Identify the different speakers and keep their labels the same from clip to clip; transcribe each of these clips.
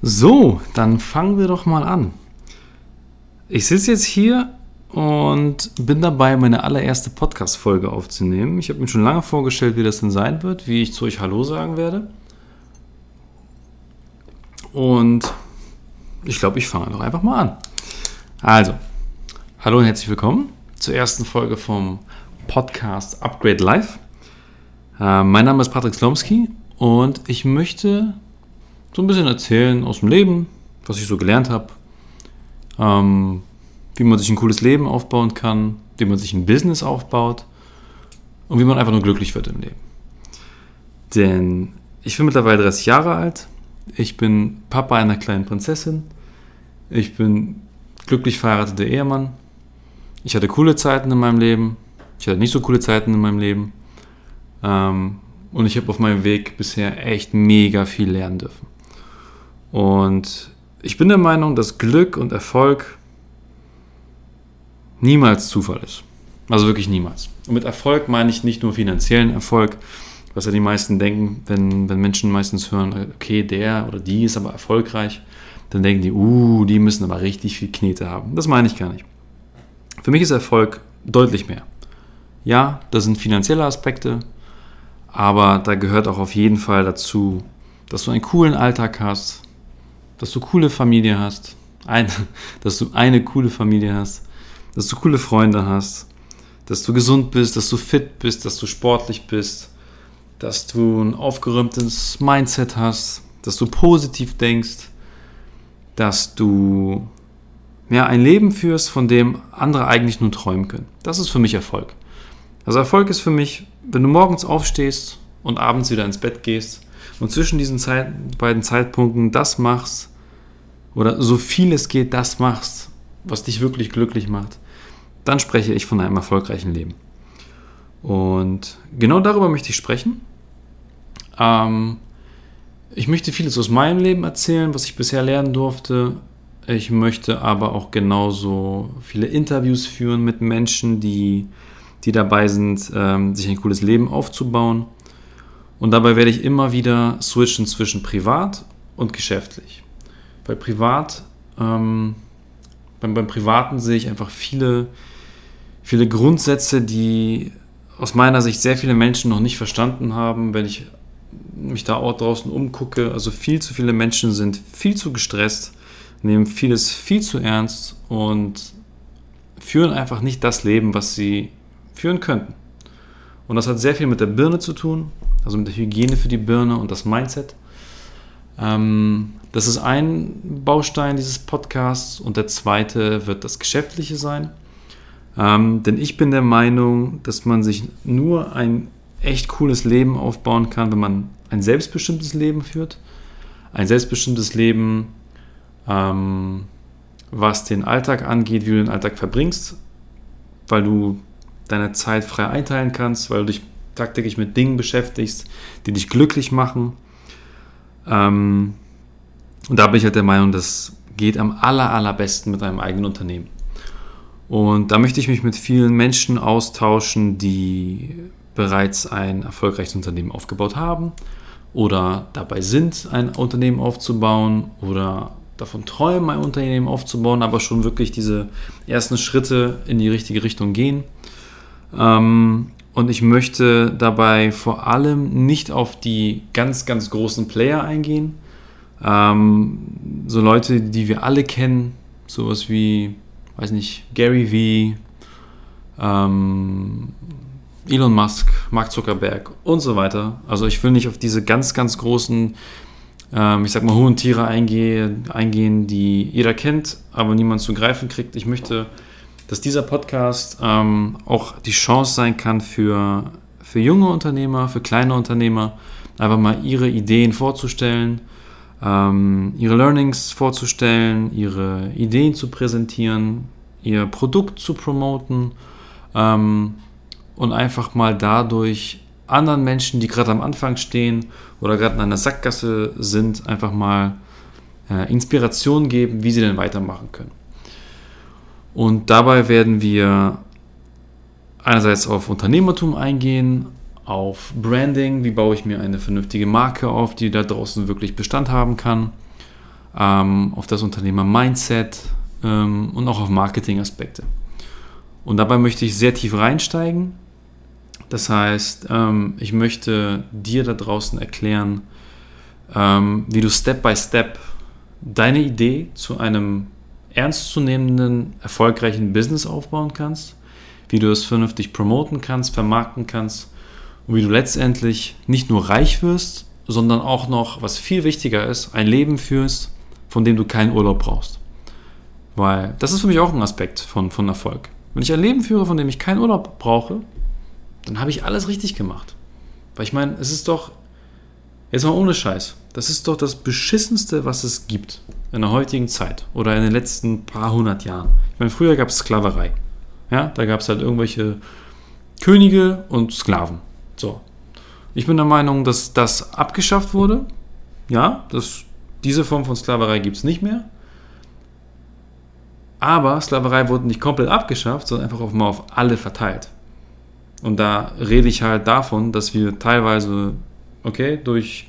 Speaker 1: So, dann fangen wir doch mal an. Ich sitze jetzt hier und bin dabei, meine allererste Podcast-Folge aufzunehmen. Ich habe mir schon lange vorgestellt, wie das denn sein wird, wie ich zu euch Hallo sagen werde. Und ich glaube, ich fange doch einfach mal an. Also, hallo und herzlich willkommen zur ersten Folge vom Podcast Upgrade Live. Äh, mein Name ist Patrick Slomski und ich möchte so ein bisschen erzählen aus dem Leben, was ich so gelernt habe, ähm, wie man sich ein cooles Leben aufbauen kann, wie man sich ein Business aufbaut und wie man einfach nur glücklich wird im Leben. Denn ich bin mittlerweile 30 Jahre alt, ich bin Papa einer kleinen Prinzessin, ich bin glücklich verheirateter Ehemann, ich hatte coole Zeiten in meinem Leben, ich hatte nicht so coole Zeiten in meinem Leben. Ähm, und ich habe auf meinem Weg bisher echt mega viel lernen dürfen. Und ich bin der Meinung, dass Glück und Erfolg niemals Zufall ist. Also wirklich niemals. Und mit Erfolg meine ich nicht nur finanziellen Erfolg, was ja die meisten denken, wenn, wenn Menschen meistens hören, okay, der oder die ist aber erfolgreich, dann denken die, uh, die müssen aber richtig viel Knete haben. Das meine ich gar nicht. Für mich ist Erfolg deutlich mehr. Ja, das sind finanzielle Aspekte, aber da gehört auch auf jeden Fall dazu, dass du einen coolen Alltag hast, dass du coole Familie hast, ein, dass du eine coole Familie hast, dass du coole Freunde hast, dass du gesund bist, dass du fit bist, dass du sportlich bist, dass du ein aufgeräumtes Mindset hast, dass du positiv denkst, dass du ja, ein Leben führst, von dem andere eigentlich nur träumen können. Das ist für mich Erfolg. Also Erfolg ist für mich, wenn du morgens aufstehst und abends wieder ins Bett gehst und zwischen diesen Zeit, beiden Zeitpunkten das machst oder so viel es geht, das machst, was dich wirklich glücklich macht, dann spreche ich von einem erfolgreichen Leben. Und genau darüber möchte ich sprechen. Ähm, ich möchte vieles aus meinem Leben erzählen, was ich bisher lernen durfte. Ich möchte aber auch genauso viele Interviews führen mit Menschen, die, die dabei sind, ähm, sich ein cooles Leben aufzubauen. Und dabei werde ich immer wieder switchen zwischen privat und geschäftlich. Bei privat, ähm, beim, beim Privaten sehe ich einfach viele, viele Grundsätze, die aus meiner Sicht sehr viele Menschen noch nicht verstanden haben, wenn ich mich da auch draußen umgucke. Also viel zu viele Menschen sind viel zu gestresst, nehmen vieles viel zu ernst und führen einfach nicht das Leben, was sie führen könnten. Und das hat sehr viel mit der Birne zu tun, also mit der Hygiene für die Birne und das Mindset. Ähm, das ist ein Baustein dieses Podcasts und der zweite wird das Geschäftliche sein. Ähm, denn ich bin der Meinung, dass man sich nur ein echt cooles Leben aufbauen kann, wenn man ein selbstbestimmtes Leben führt. Ein selbstbestimmtes Leben, ähm, was den Alltag angeht, wie du den Alltag verbringst, weil du deine Zeit frei einteilen kannst, weil du dich tagtäglich mit Dingen beschäftigst, die dich glücklich machen. Ähm, und da bin ich halt der Meinung, das geht am aller, allerbesten mit einem eigenen Unternehmen. Und da möchte ich mich mit vielen Menschen austauschen, die bereits ein erfolgreiches Unternehmen aufgebaut haben oder dabei sind, ein Unternehmen aufzubauen oder davon träumen, ein Unternehmen aufzubauen, aber schon wirklich diese ersten Schritte in die richtige Richtung gehen. Ähm, und ich möchte dabei vor allem nicht auf die ganz, ganz großen Player eingehen. Ähm, so Leute, die wir alle kennen, sowas wie, weiß nicht, Gary V, ähm, Elon Musk, Mark Zuckerberg und so weiter. Also ich will nicht auf diese ganz, ganz großen, ähm, ich sag mal, hohen Tiere eingehen, eingehen, die jeder kennt, aber niemand zu greifen kriegt. Ich möchte dass dieser Podcast ähm, auch die Chance sein kann für, für junge Unternehmer, für kleine Unternehmer, einfach mal ihre Ideen vorzustellen, ähm, ihre Learnings vorzustellen, ihre Ideen zu präsentieren, ihr Produkt zu promoten ähm, und einfach mal dadurch anderen Menschen, die gerade am Anfang stehen oder gerade in einer Sackgasse sind, einfach mal äh, Inspiration geben, wie sie denn weitermachen können. Und dabei werden wir einerseits auf Unternehmertum eingehen, auf Branding, wie baue ich mir eine vernünftige Marke auf, die da draußen wirklich Bestand haben kann. ähm, auf das Unternehmer-Mindset ähm, und auch auf Marketing-Aspekte. Und dabei möchte ich sehr tief reinsteigen. Das heißt, ähm, ich möchte dir da draußen erklären, ähm, wie du Step by Step deine Idee zu einem ernstzunehmenden, erfolgreichen Business aufbauen kannst, wie du es vernünftig promoten kannst, vermarkten kannst und wie du letztendlich nicht nur reich wirst, sondern auch noch, was viel wichtiger ist, ein Leben führst, von dem du keinen Urlaub brauchst. Weil das ist für mich auch ein Aspekt von, von Erfolg. Wenn ich ein Leben führe, von dem ich keinen Urlaub brauche, dann habe ich alles richtig gemacht. Weil ich meine, es ist doch, jetzt mal ohne Scheiß, das ist doch das Beschissenste, was es gibt in der heutigen Zeit oder in den letzten paar hundert Jahren. Ich meine, früher gab es Sklaverei. Ja, da gab es halt irgendwelche Könige und Sklaven. So. Ich bin der Meinung, dass das abgeschafft wurde. Ja, das, diese Form von Sklaverei gibt es nicht mehr. Aber Sklaverei wurde nicht komplett abgeschafft, sondern einfach auf, mal auf alle verteilt. Und da rede ich halt davon, dass wir teilweise, okay, durch,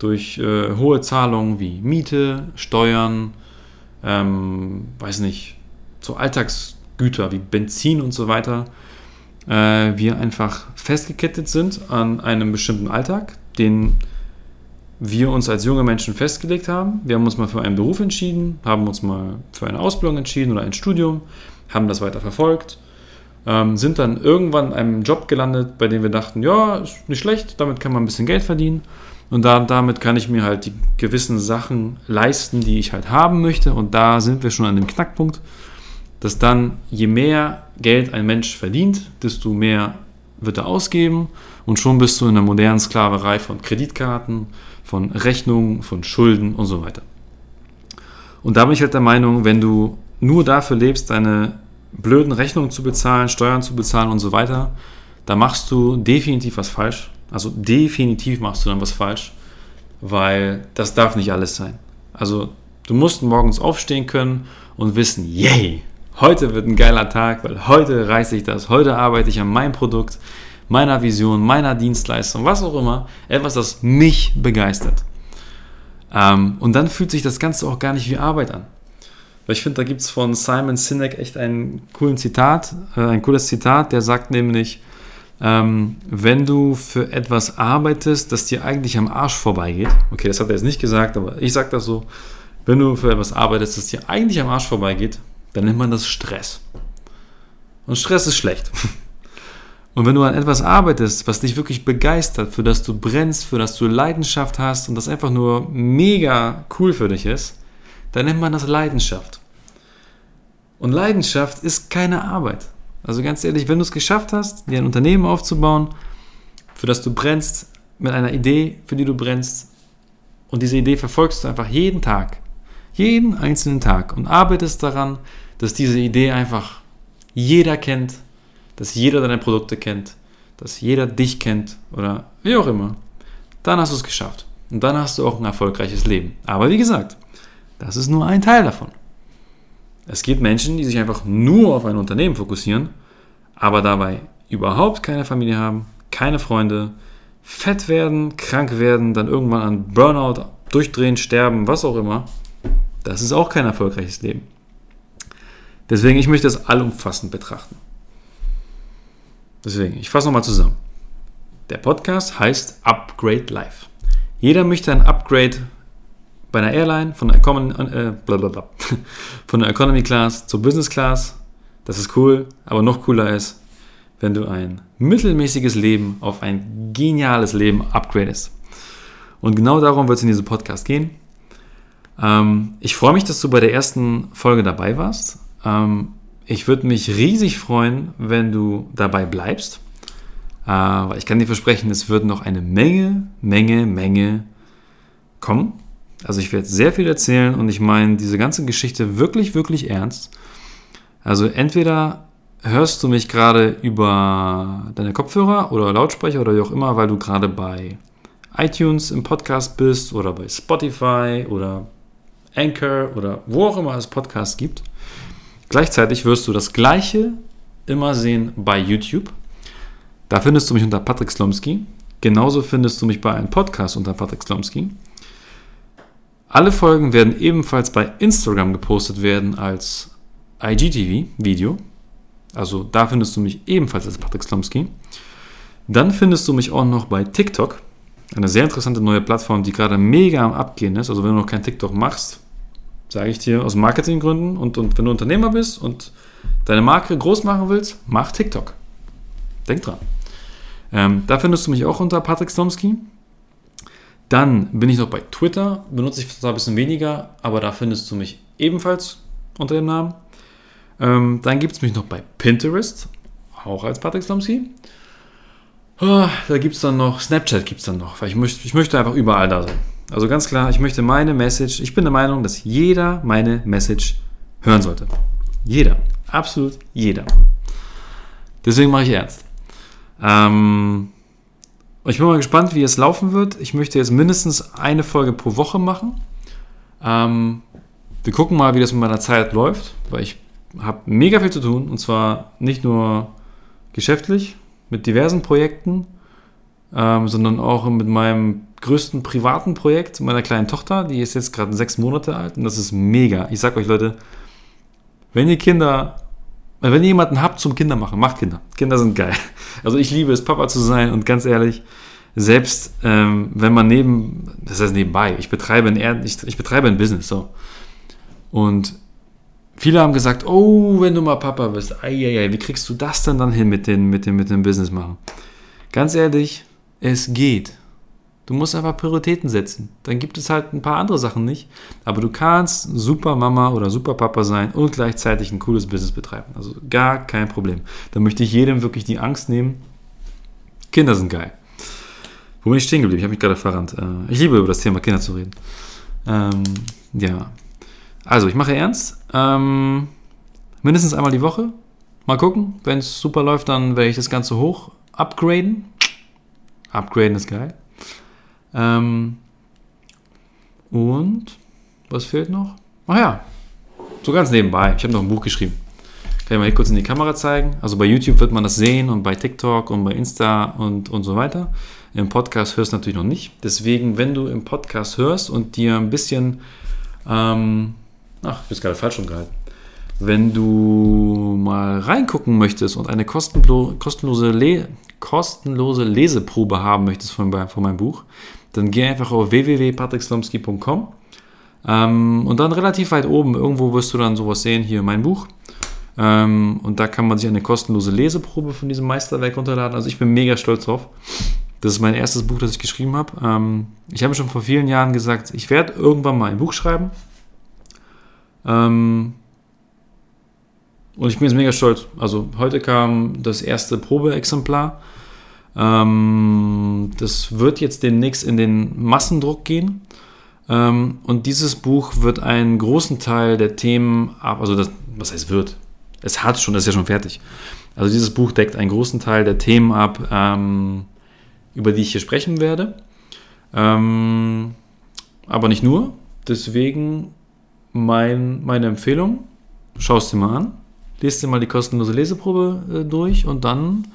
Speaker 1: durch äh, hohe Zahlungen wie Miete, Steuern, ähm, weiß nicht, so Alltagsgüter wie Benzin und so weiter, äh, wir einfach festgekettet sind an einem bestimmten Alltag, den wir uns als junge Menschen festgelegt haben. Wir haben uns mal für einen Beruf entschieden, haben uns mal für eine Ausbildung entschieden oder ein Studium, haben das weiter verfolgt, ähm, sind dann irgendwann in einem Job gelandet, bei dem wir dachten, ja, ist nicht schlecht, damit kann man ein bisschen Geld verdienen. Und da, damit kann ich mir halt die gewissen Sachen leisten, die ich halt haben möchte. Und da sind wir schon an dem Knackpunkt, dass dann je mehr Geld ein Mensch verdient, desto mehr wird er ausgeben. Und schon bist du in der modernen Sklaverei von Kreditkarten, von Rechnungen, von Schulden und so weiter. Und da bin ich halt der Meinung, wenn du nur dafür lebst, deine blöden Rechnungen zu bezahlen, Steuern zu bezahlen und so weiter, da machst du definitiv was falsch. Also definitiv machst du dann was falsch, weil das darf nicht alles sein. Also du musst morgens aufstehen können und wissen, yay, heute wird ein geiler Tag, weil heute reiße ich das, heute arbeite ich an meinem Produkt, meiner Vision, meiner Dienstleistung, was auch immer, etwas, das mich begeistert. Ähm, und dann fühlt sich das Ganze auch gar nicht wie Arbeit an. Weil ich finde, da gibt es von Simon Sinek echt einen coolen Zitat, äh, ein cooles Zitat, der sagt nämlich, ähm, wenn du für etwas arbeitest, das dir eigentlich am Arsch vorbeigeht, okay, das hat er jetzt nicht gesagt, aber ich sage das so, wenn du für etwas arbeitest, das dir eigentlich am Arsch vorbeigeht, dann nennt man das Stress. Und Stress ist schlecht. Und wenn du an etwas arbeitest, was dich wirklich begeistert, für das du brennst, für das du Leidenschaft hast und das einfach nur mega cool für dich ist, dann nennt man das Leidenschaft. Und Leidenschaft ist keine Arbeit. Also ganz ehrlich, wenn du es geschafft hast, dir ein Unternehmen aufzubauen, für das du brennst, mit einer Idee, für die du brennst, und diese Idee verfolgst du einfach jeden Tag, jeden einzelnen Tag und arbeitest daran, dass diese Idee einfach jeder kennt, dass jeder deine Produkte kennt, dass jeder dich kennt oder wie auch immer, dann hast du es geschafft. Und dann hast du auch ein erfolgreiches Leben. Aber wie gesagt, das ist nur ein Teil davon. Es gibt Menschen, die sich einfach nur auf ein Unternehmen fokussieren, aber dabei überhaupt keine Familie haben, keine Freunde, fett werden, krank werden, dann irgendwann an Burnout durchdrehen, sterben, was auch immer. Das ist auch kein erfolgreiches Leben. Deswegen, ich möchte das allumfassend betrachten. Deswegen, ich fasse nochmal zusammen. Der Podcast heißt Upgrade Life. Jeder möchte ein Upgrade bei einer Airline von der, Economy, äh, von der Economy Class zur Business Class. Das ist cool, aber noch cooler ist, wenn du ein mittelmäßiges Leben auf ein geniales Leben upgradest. Und genau darum wird es in diesem Podcast gehen. Ähm, ich freue mich, dass du bei der ersten Folge dabei warst. Ähm, ich würde mich riesig freuen, wenn du dabei bleibst. Äh, ich kann dir versprechen, es wird noch eine Menge, Menge, Menge kommen. Also ich werde sehr viel erzählen und ich meine diese ganze Geschichte wirklich, wirklich ernst. Also entweder hörst du mich gerade über deine Kopfhörer oder Lautsprecher oder wie auch immer, weil du gerade bei iTunes im Podcast bist oder bei Spotify oder Anchor oder wo auch immer es Podcasts gibt. Gleichzeitig wirst du das Gleiche immer sehen bei YouTube. Da findest du mich unter Patrick Slomski. Genauso findest du mich bei einem Podcast unter Patrick Slomski. Alle Folgen werden ebenfalls bei Instagram gepostet werden als IGTV-Video. Also da findest du mich ebenfalls als Patrick Slomski. Dann findest du mich auch noch bei TikTok. Eine sehr interessante neue Plattform, die gerade mega am Abgehen ist. Also wenn du noch kein TikTok machst, sage ich dir aus Marketinggründen und, und wenn du Unternehmer bist und deine Marke groß machen willst, mach TikTok. Denk dran. Ähm, da findest du mich auch unter Patrick Slomski. Dann bin ich noch bei Twitter, benutze ich zwar ein bisschen weniger, aber da findest du mich ebenfalls unter dem Namen. Ähm, dann gibt es mich noch bei Pinterest, auch als Patrick Slomski. Oh, da gibt es dann noch, Snapchat gibt es dann noch, weil ich möchte, ich möchte einfach überall da sein. Also ganz klar, ich möchte meine Message, ich bin der Meinung, dass jeder meine Message hören sollte. Jeder, absolut jeder. Deswegen mache ich ernst. Ähm, ich bin mal gespannt, wie es laufen wird. Ich möchte jetzt mindestens eine Folge pro Woche machen. Ähm, wir gucken mal, wie das mit meiner Zeit läuft, weil ich habe mega viel zu tun und zwar nicht nur geschäftlich mit diversen Projekten, ähm, sondern auch mit meinem größten privaten Projekt, meiner kleinen Tochter. Die ist jetzt gerade sechs Monate alt und das ist mega. Ich sag euch Leute, wenn ihr Kinder, wenn ihr jemanden habt zum Kinder machen, macht Kinder. Kinder sind geil. Also ich liebe es, Papa zu sein und ganz ehrlich, selbst ähm, wenn man neben, das heißt nebenbei, ich betreibe ein, ich, ich betreibe ein Business, so. Und viele haben gesagt, oh, wenn du mal Papa bist, ei, ei, ei, wie kriegst du das denn dann hin mit, den, mit, dem, mit dem Business machen? Ganz ehrlich, es geht. Du musst einfach Prioritäten setzen. Dann gibt es halt ein paar andere Sachen nicht. Aber du kannst super Mama oder super Papa sein und gleichzeitig ein cooles Business betreiben. Also gar kein Problem. Da möchte ich jedem wirklich die Angst nehmen. Kinder sind geil. Wo bin ich stehen geblieben? Ich habe mich gerade verrannt. Äh, ich liebe über das Thema Kinder zu reden. Ähm, ja. Also, ich mache ernst. Ähm, mindestens einmal die Woche. Mal gucken. Wenn es super läuft, dann werde ich das Ganze hoch upgraden. Upgraden ist geil. Ähm, und was fehlt noch? Ach ja, so ganz nebenbei. Ich habe noch ein Buch geschrieben. Kann ich mal hier kurz in die Kamera zeigen. Also bei YouTube wird man das sehen und bei TikTok und bei Insta und, und so weiter. Im Podcast hörst du natürlich noch nicht. Deswegen, wenn du im Podcast hörst und dir ein bisschen, ähm, ach, ich bin gerade falsch umgehalten. Wenn du mal reingucken möchtest und eine kostenlose, Le kostenlose Leseprobe haben möchtest von, von meinem Buch, dann geh einfach auf www.patrickslomski.com ähm, und dann relativ weit oben, irgendwo wirst du dann sowas sehen, hier mein Buch. Ähm, und da kann man sich eine kostenlose Leseprobe von diesem Meisterwerk runterladen. Also ich bin mega stolz drauf. Das ist mein erstes Buch, das ich geschrieben habe. Ähm, ich habe schon vor vielen Jahren gesagt, ich werde irgendwann mal ein Buch schreiben. Ähm, und ich bin jetzt mega stolz. Also heute kam das erste Probeexemplar. Ähm, das wird jetzt demnächst in den Massendruck gehen. Ähm, und dieses Buch wird einen großen Teil der Themen ab, also das, was heißt wird? Es hat schon, das ist ja schon fertig. Also dieses Buch deckt einen großen Teil der Themen ab, ähm, über die ich hier sprechen werde. Ähm, aber nicht nur. Deswegen mein, meine Empfehlung, schau es dir mal an, lest dir mal die kostenlose Leseprobe äh, durch und dann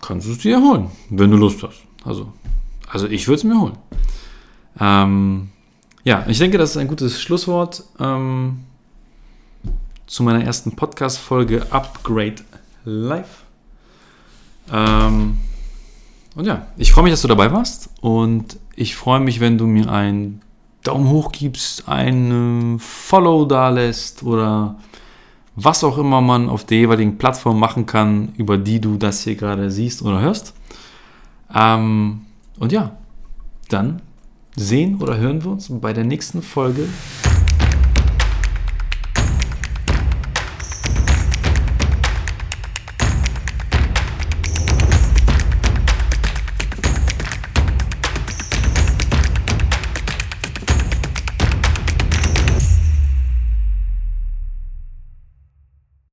Speaker 1: kannst du es dir holen, wenn du Lust hast. Also, also ich würde es mir holen. Ähm, ja, ich denke, das ist ein gutes Schlusswort ähm, zu meiner ersten Podcast-Folge Upgrade Live. Ähm, und ja, ich freue mich, dass du dabei warst und ich freue mich, wenn du mir einen Daumen hoch gibst, einen Follow da lässt oder was auch immer man auf der jeweiligen Plattform machen kann, über die du das hier gerade siehst oder hörst. Ähm, und ja, dann sehen oder hören wir uns bei der nächsten Folge